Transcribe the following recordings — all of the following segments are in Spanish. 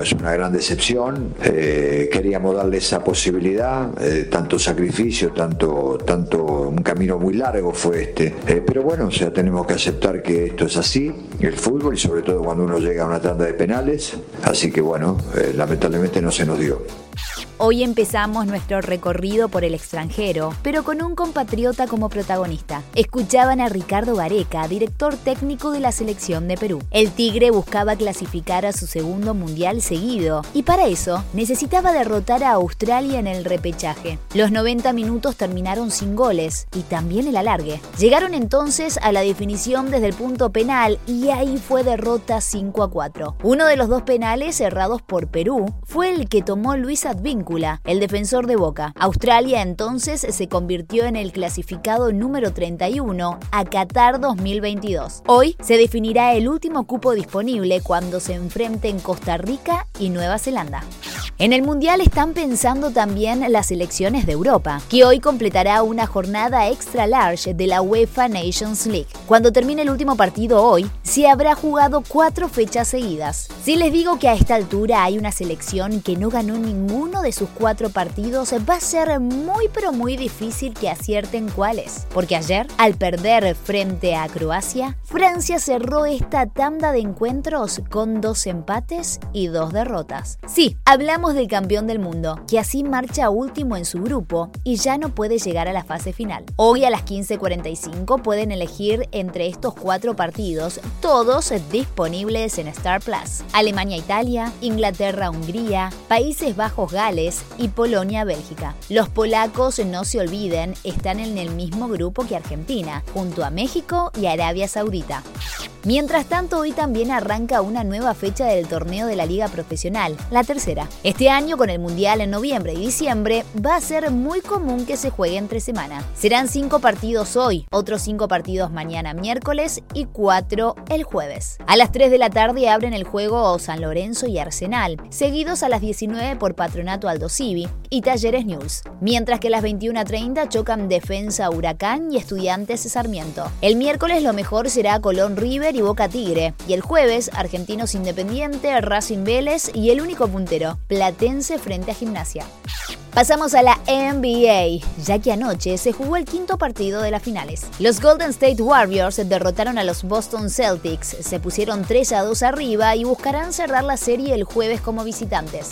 Es una gran decepción. Eh, queríamos darle esa posibilidad, eh, tanto sacrificio, tanto, tanto un camino muy largo fue este. Eh, pero bueno, o sea, tenemos que aceptar que esto es así, el fútbol, y sobre todo cuando uno llega a una tanda de penales. Así que bueno, lamentablemente no se nos dio. Hoy empezamos nuestro recorrido por el extranjero, pero con un compatriota como protagonista. Escuchaban a Ricardo Gareca, director técnico de la selección de Perú. El Tigre buscaba clasificar a su segundo mundial seguido y para eso necesitaba derrotar a Australia en el repechaje. Los 90 minutos terminaron sin goles y también el alargue. Llegaron entonces a la definición desde el punto penal y ahí fue derrota 5 a 4. Uno de los dos penales cerrados por Perú fue el que tomó Luis Advíncula el defensor de Boca. Australia entonces se convirtió en el clasificado número 31 a Qatar 2022. Hoy se definirá el último cupo disponible cuando se enfrenten Costa Rica y Nueva Zelanda. En el Mundial están pensando también las elecciones de Europa, que hoy completará una jornada extra large de la UEFA Nations League. Cuando termine el último partido hoy, se habrá jugado cuatro fechas seguidas. Si les digo que a esta altura hay una selección que no ganó ninguno de sus cuatro partidos, va a ser muy pero muy difícil que acierten cuáles. Porque ayer, al perder frente a Croacia, Francia cerró esta tanda de encuentros con dos empates y dos derrotas. Sí, hablamos del campeón del mundo, que así marcha último en su grupo y ya no puede llegar a la fase final. Hoy a las 15.45 pueden elegir entre estos cuatro partidos, todos disponibles en Star Plus. Alemania-Italia, Inglaterra-Hungría, Países Bajos-Gales, y Polonia-Bélgica. Los polacos, no se olviden, están en el mismo grupo que Argentina, junto a México y Arabia Saudita. Mientras tanto, hoy también arranca una nueva fecha del torneo de la Liga Profesional, la tercera. Este año, con el Mundial en noviembre y diciembre, va a ser muy común que se juegue entre semana. Serán cinco partidos hoy, otros cinco partidos mañana miércoles y cuatro el jueves. A las 3 de la tarde abren el juego San Lorenzo y Arsenal, seguidos a las 19 por Patronato Aldo Civi y Talleres News, mientras que las 21.30 chocan Defensa Huracán y Estudiantes Sarmiento. El miércoles lo mejor será Colón River y Boca Tigre. Y el jueves, Argentinos Independiente, Racing Vélez y el único puntero, Platense frente a Gimnasia. Pasamos a la NBA, ya que anoche se jugó el quinto partido de las finales. Los Golden State Warriors derrotaron a los Boston Celtics, se pusieron 3 a 2 arriba y buscarán cerrar la serie el jueves como visitantes.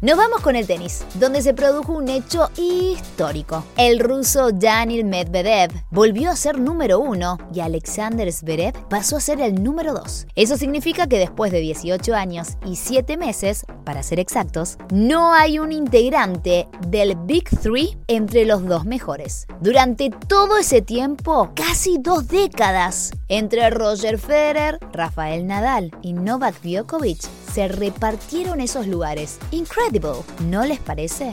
Nos vamos con el tenis, donde se produjo un hecho histórico. El ruso Daniel Medvedev volvió a ser número uno y Alexander Zverev pasó a ser el número dos. Eso significa que después de 18 años y 7 meses, para ser exactos, no hay un integrante del Big Three entre los dos mejores. Durante todo ese tiempo, casi dos décadas, entre Roger Federer, Rafael Nadal y Novak Djokovic, se repartieron esos lugares. Incredible, ¿no les parece?